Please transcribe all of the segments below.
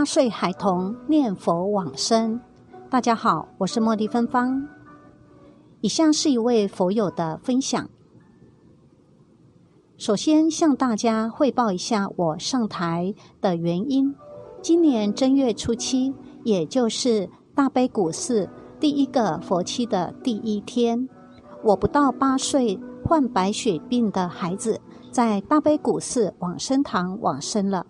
八岁孩童念佛往生。大家好，我是茉莉芬芳。以下是一位佛友的分享。首先向大家汇报一下我上台的原因。今年正月初七，也就是大悲古寺第一个佛期的第一天，我不到八岁患白血病的孩子，在大悲古寺往生堂往生了。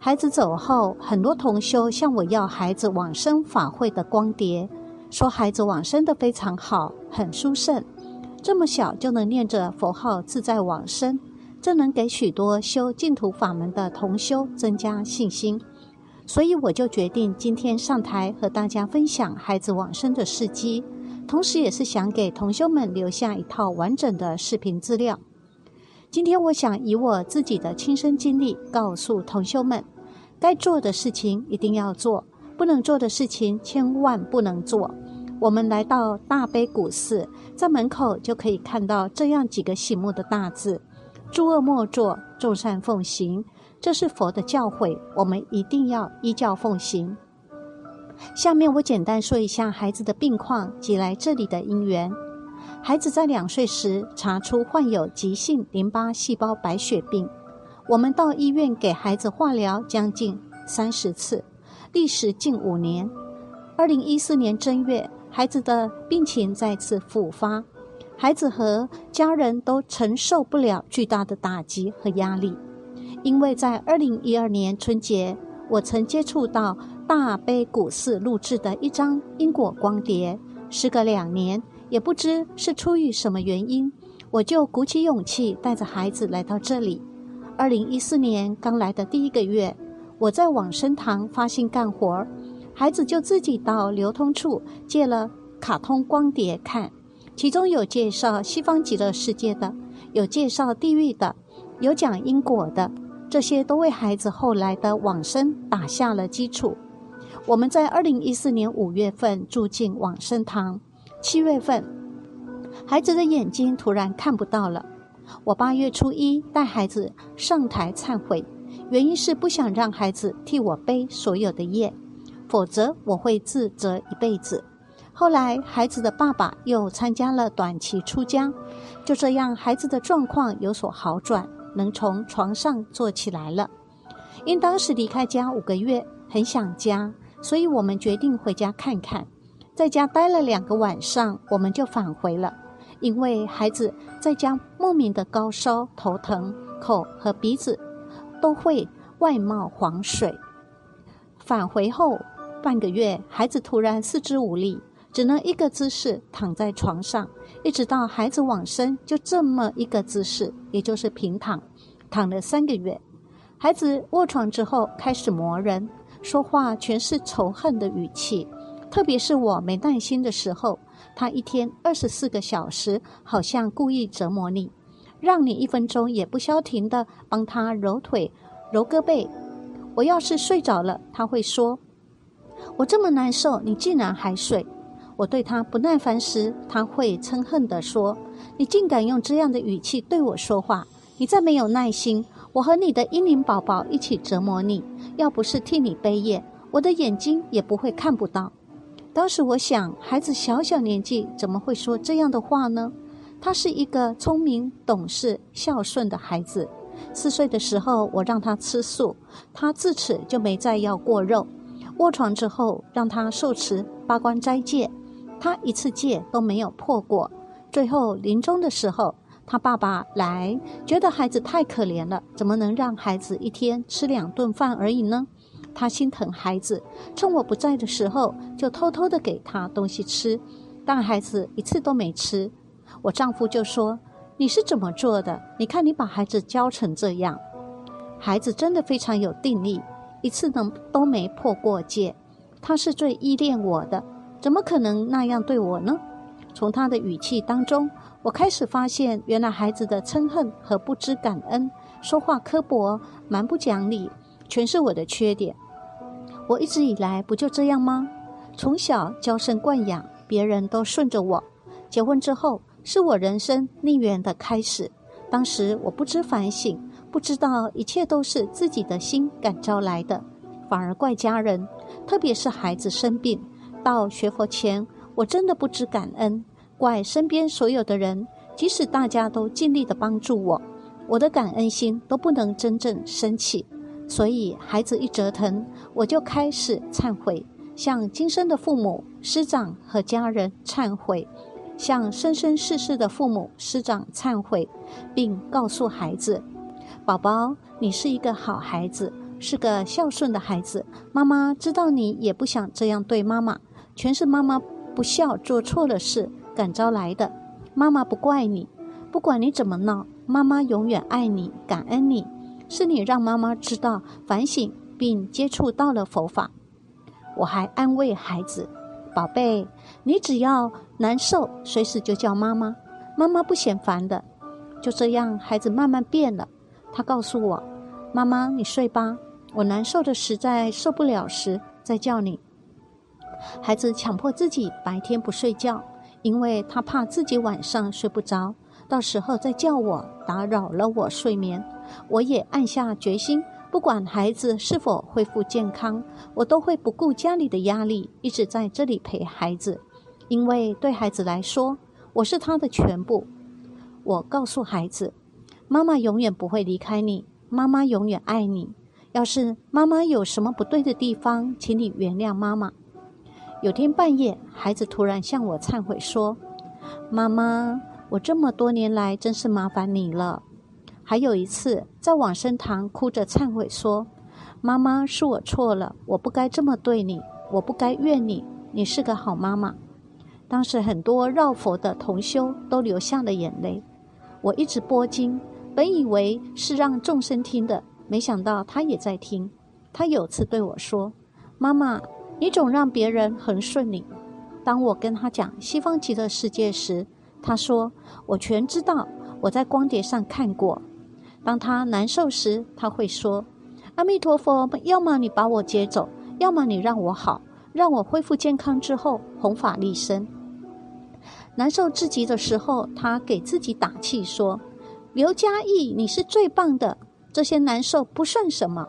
孩子走后，很多同修向我要孩子往生法会的光碟，说孩子往生的非常好，很殊胜，这么小就能念着佛号自在往生，这能给许多修净土法门的同修增加信心。所以我就决定今天上台和大家分享孩子往生的事迹，同时也是想给同修们留下一套完整的视频资料。今天我想以我自己的亲身经历告诉同修们，该做的事情一定要做，不能做的事情千万不能做。我们来到大悲古寺，在门口就可以看到这样几个醒目的大字：“诸恶莫作，众善奉行。”这是佛的教诲，我们一定要依教奉行。下面我简单说一下孩子的病况及来这里的因缘。孩子在两岁时查出患有急性淋巴细胞白血病，我们到医院给孩子化疗将近三十次，历时近五年。二零一四年正月，孩子的病情再次复发，孩子和家人都承受不了巨大的打击和压力，因为在二零一二年春节，我曾接触到大悲古寺录制的一张因果光碟，时隔两年。也不知是出于什么原因，我就鼓起勇气带着孩子来到这里。二零一四年刚来的第一个月，我在往生堂发心干活儿，孩子就自己到流通处借了卡通光碟看，其中有介绍西方极乐世界的，有介绍地狱的，有讲因果的，这些都为孩子后来的往生打下了基础。我们在二零一四年五月份住进往生堂。七月份，孩子的眼睛突然看不到了。我八月初一带孩子上台忏悔，原因是不想让孩子替我背所有的业，否则我会自责一辈子。后来，孩子的爸爸又参加了短期出家，就这样，孩子的状况有所好转，能从床上坐起来了。因当时离开家五个月，很想家，所以我们决定回家看看。在家待了两个晚上，我们就返回了。因为孩子在家莫名的高烧、头疼，口和鼻子都会外冒黄水。返回后半个月，孩子突然四肢无力，只能一个姿势躺在床上，一直到孩子往生，就这么一个姿势，也就是平躺，躺了三个月。孩子卧床之后开始磨人，说话全是仇恨的语气。特别是我没耐心的时候，他一天二十四个小时，好像故意折磨你，让你一分钟也不消停的帮他揉腿、揉胳膊。我要是睡着了，他会说：“我这么难受，你竟然还睡。”我对他不耐烦时，他会嗔恨地说：“你竟敢用这样的语气对我说话！你再没有耐心，我和你的婴灵宝宝一起折磨你。要不是替你背业，我的眼睛也不会看不到。”当时我想，孩子小小年纪怎么会说这样的话呢？他是一个聪明、懂事、孝顺的孩子。四岁的时候，我让他吃素，他自此就没再要过肉。卧床之后，让他受持八关斋戒，他一次戒都没有破过。最后临终的时候，他爸爸来，觉得孩子太可怜了，怎么能让孩子一天吃两顿饭而已呢？他心疼孩子，趁我不在的时候，就偷偷的给他东西吃，但孩子一次都没吃。我丈夫就说：“你是怎么做的？你看你把孩子教成这样。”孩子真的非常有定力，一次能都没破过戒。他是最依恋我的，怎么可能那样对我呢？从他的语气当中，我开始发现，原来孩子的嗔恨和不知感恩，说话刻薄、蛮不讲理，全是我的缺点。我一直以来不就这样吗？从小娇生惯养，别人都顺着我。结婚之后，是我人生逆缘的开始。当时我不知反省，不知道一切都是自己的心感召来的。反而怪家人，特别是孩子生病。到学佛前，我真的不知感恩，怪身边所有的人，即使大家都尽力的帮助我，我的感恩心都不能真正升起。所以孩子一折腾，我就开始忏悔，向今生的父母、师长和家人忏悔，向生生世世的父母、师长忏悔，并告诉孩子：“宝宝，你是一个好孩子，是个孝顺的孩子。妈妈知道你也不想这样对妈妈，全是妈妈不孝做错了事感召来的。妈妈不怪你，不管你怎么闹，妈妈永远爱你，感恩你。”是你让妈妈知道反省，并接触到了佛法。我还安慰孩子：“宝贝，你只要难受，随时就叫妈妈，妈妈不嫌烦的。”就这样，孩子慢慢变了。他告诉我：“妈妈，你睡吧，我难受的实在受不了时再叫你。”孩子强迫自己白天不睡觉，因为他怕自己晚上睡不着，到时候再叫我，打扰了我睡眠。我也暗下决心，不管孩子是否恢复健康，我都会不顾家里的压力，一直在这里陪孩子。因为对孩子来说，我是他的全部。我告诉孩子，妈妈永远不会离开你，妈妈永远爱你。要是妈妈有什么不对的地方，请你原谅妈妈。有天半夜，孩子突然向我忏悔说：“妈妈，我这么多年来真是麻烦你了。”还有一次，在往生堂哭着忏悔说：“妈妈，是我错了，我不该这么对你，我不该怨你。你是个好妈妈。”当时很多绕佛的同修都流下了眼泪。我一直播经，本以为是让众生听的，没想到他也在听。他有次对我说：“妈妈，你总让别人很顺利。”当我跟他讲西方极乐世界时，他说：“我全知道，我在光碟上看过。”当他难受时，他会说：“阿弥陀佛，要么你把我接走，要么你让我好，让我恢复健康之后弘法利生。”难受至极的时候，他给自己打气说：“刘嘉义，你是最棒的，这些难受不算什么。”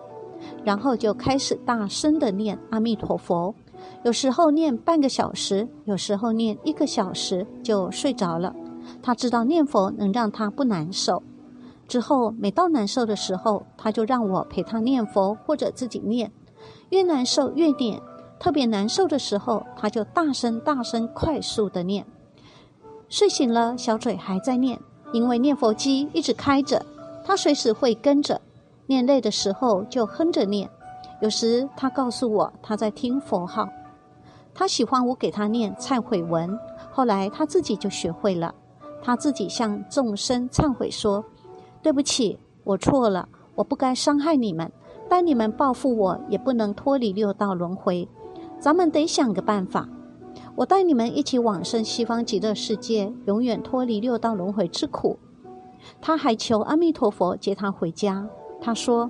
然后就开始大声的念阿弥陀佛，有时候念半个小时，有时候念一个小时就睡着了。他知道念佛能让他不难受。之后，每到难受的时候，他就让我陪他念佛，或者自己念。越难受越念，特别难受的时候，他就大声、大声、快速的念。睡醒了，小嘴还在念，因为念佛机一直开着，他随时会跟着。念累的时候就哼着念。有时他告诉我他在听佛号，他喜欢我给他念忏悔文。后来他自己就学会了，他自己向众生忏悔说。对不起，我错了，我不该伤害你们。但你们报复我，也不能脱离六道轮回。咱们得想个办法。我带你们一起往生西方极乐世界，永远脱离六道轮回之苦。他还求阿弥陀佛接他回家。他说：“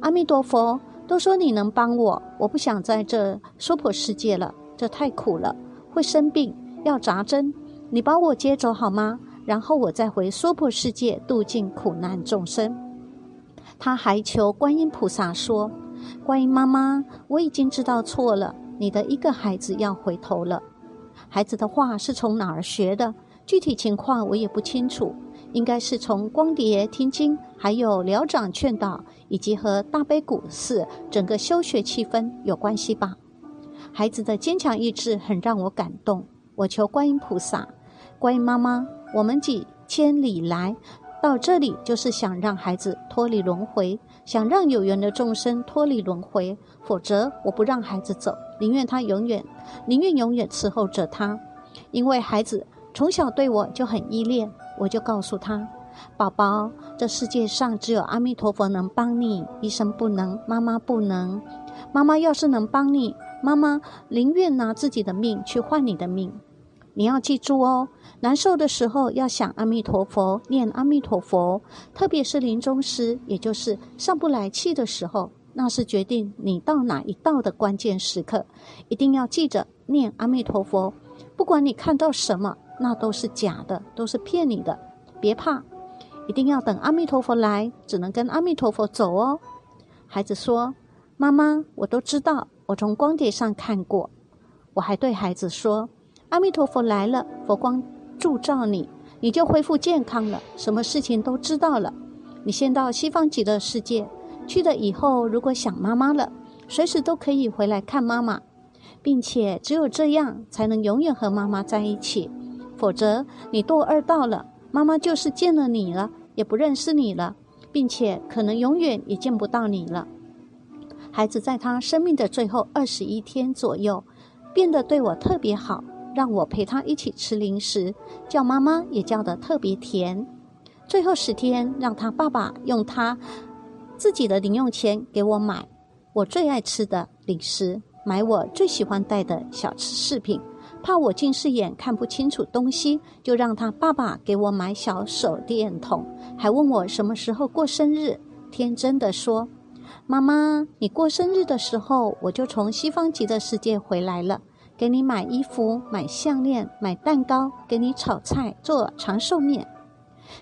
阿弥陀佛，都说你能帮我，我不想在这娑婆世界了，这太苦了，会生病，要扎针。你把我接走好吗？”然后我再回娑婆世界度尽苦难众生。他还求观音菩萨说：“观音妈妈，我已经知道错了，你的一个孩子要回头了。”孩子的话是从哪儿学的？具体情况我也不清楚，应该是从光碟听经，还有疗长劝导，以及和大悲古寺整个修学气氛有关系吧。孩子的坚强意志很让我感动。我求观音菩萨，观音妈妈。我们几千里来到这里，就是想让孩子脱离轮回，想让有缘的众生脱离轮回。否则，我不让孩子走，宁愿他永远，宁愿永远伺候着他。因为孩子从小对我就很依恋，我就告诉他：“宝宝，这世界上只有阿弥陀佛能帮你，医生不能，妈妈不能。妈妈要是能帮你，妈妈宁愿拿自己的命去换你的命。你要记住哦。”难受的时候要想阿弥陀佛，念阿弥陀佛。特别是临终时，也就是上不来气的时候，那是决定你到哪一道的关键时刻。一定要记着念阿弥陀佛。不管你看到什么，那都是假的，都是骗你的。别怕，一定要等阿弥陀佛来，只能跟阿弥陀佛走哦。孩子说：“妈妈，我都知道，我从光碟上看过。我还对孩子说：“阿弥陀佛来了，佛光铸照你，你就恢复健康了，什么事情都知道了。你先到西方极乐世界去了以后，如果想妈妈了，随时都可以回来看妈妈，并且只有这样才能永远和妈妈在一起。否则，你堕二道了，妈妈就是见了你了，也不认识你了，并且可能永远也见不到你了。”孩子在他生命的最后二十一天左右，变得对我特别好，让我陪他一起吃零食，叫妈妈也叫得特别甜。最后十天，让他爸爸用他自己的零用钱给我买我最爱吃的零食，买我最喜欢戴的小吃饰品。怕我近视眼看不清楚东西，就让他爸爸给我买小手电筒，还问我什么时候过生日，天真的说。妈妈，你过生日的时候，我就从西方极乐世界回来了，给你买衣服、买项链、买蛋糕，给你炒菜、做长寿面。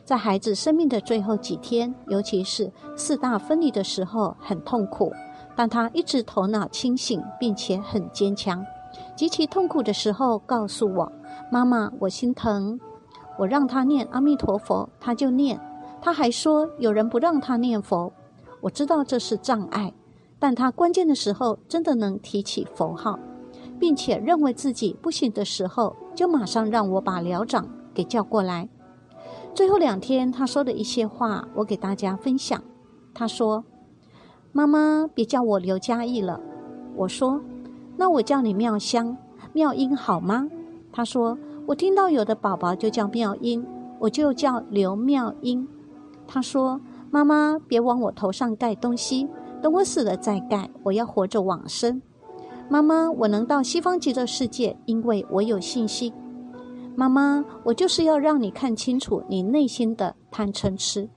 在孩子生命的最后几天，尤其是四大分离的时候，很痛苦，但他一直头脑清醒，并且很坚强。极其痛苦的时候，告诉我：“妈妈，我心疼。”我让他念阿弥陀佛，他就念。他还说：“有人不让他念佛。”我知道这是障碍，但他关键的时候真的能提起佛号，并且认为自己不行的时候，就马上让我把寮长给叫过来。最后两天他说的一些话，我给大家分享。他说：“妈妈，别叫我刘嘉义了。”我说：“那我叫你妙香、妙音好吗？”他说：“我听到有的宝宝就叫妙音，我就叫刘妙音。”他说。妈妈，别往我头上盖东西，等我死了再盖。我要活着往生。妈妈，我能到西方极乐世界，因为我有信心。妈妈，我就是要让你看清楚你内心的贪嗔痴。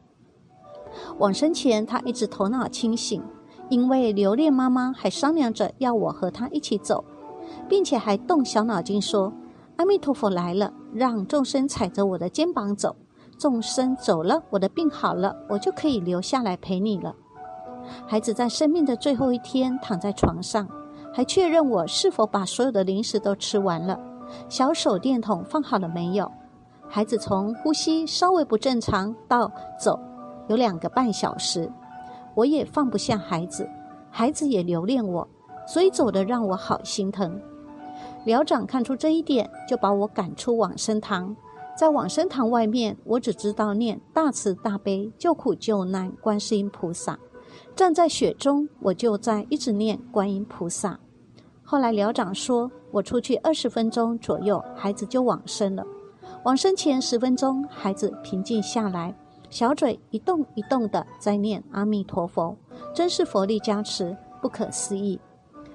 往生前，他一直头脑清醒，因为留恋妈妈，还商量着要我和他一起走，并且还动小脑筋说：“阿弥陀佛来了，让众生踩着我的肩膀走。”众生走了，我的病好了，我就可以留下来陪你了。孩子在生命的最后一天躺在床上，还确认我是否把所有的零食都吃完了，小手电筒放好了没有。孩子从呼吸稍微不正常到走，有两个半小时，我也放不下孩子，孩子也留恋我，所以走的让我好心疼。寮长看出这一点，就把我赶出往生堂。在往生堂外面，我只知道念大慈大悲救苦救难观世音菩萨。站在雪中，我就在一直念观音菩萨。后来寮长说，我出去二十分钟左右，孩子就往生了。往生前十分钟，孩子平静下来，小嘴一动一动的在念阿弥陀佛，真是佛力加持，不可思议。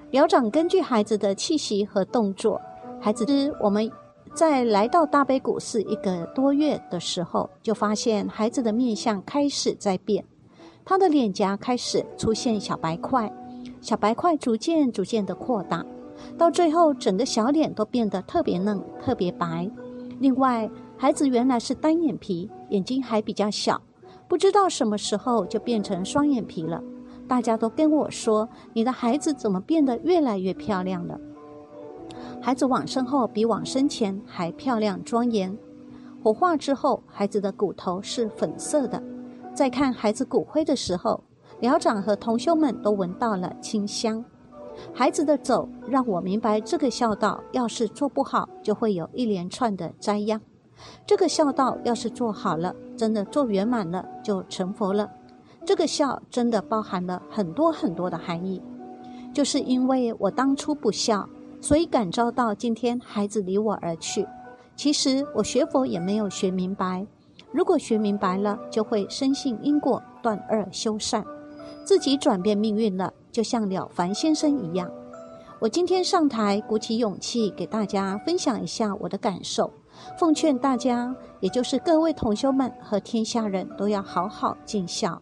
寮长根据孩子的气息和动作，孩子知我们。在来到大悲谷寺一个多月的时候，就发现孩子的面相开始在变，他的脸颊开始出现小白块，小白块逐渐逐渐的扩大，到最后整个小脸都变得特别嫩、特别白。另外，孩子原来是单眼皮，眼睛还比较小，不知道什么时候就变成双眼皮了。大家都跟我说：“你的孩子怎么变得越来越漂亮了？”孩子往生后比往生前还漂亮庄严。火化之后，孩子的骨头是粉色的。在看孩子骨灰的时候，寮长和同修们都闻到了清香。孩子的走让我明白，这个孝道要是做不好，就会有一连串的灾殃；这个孝道要是做好了，真的做圆满了，就成佛了。这个孝真的包含了很多很多的含义，就是因为我当初不孝。所以感召到今天，孩子离我而去。其实我学佛也没有学明白。如果学明白了，就会深信因果，断恶修善，自己转变命运了。就像了凡先生一样，我今天上台，鼓起勇气给大家分享一下我的感受，奉劝大家，也就是各位同修们和天下人都要好好尽孝。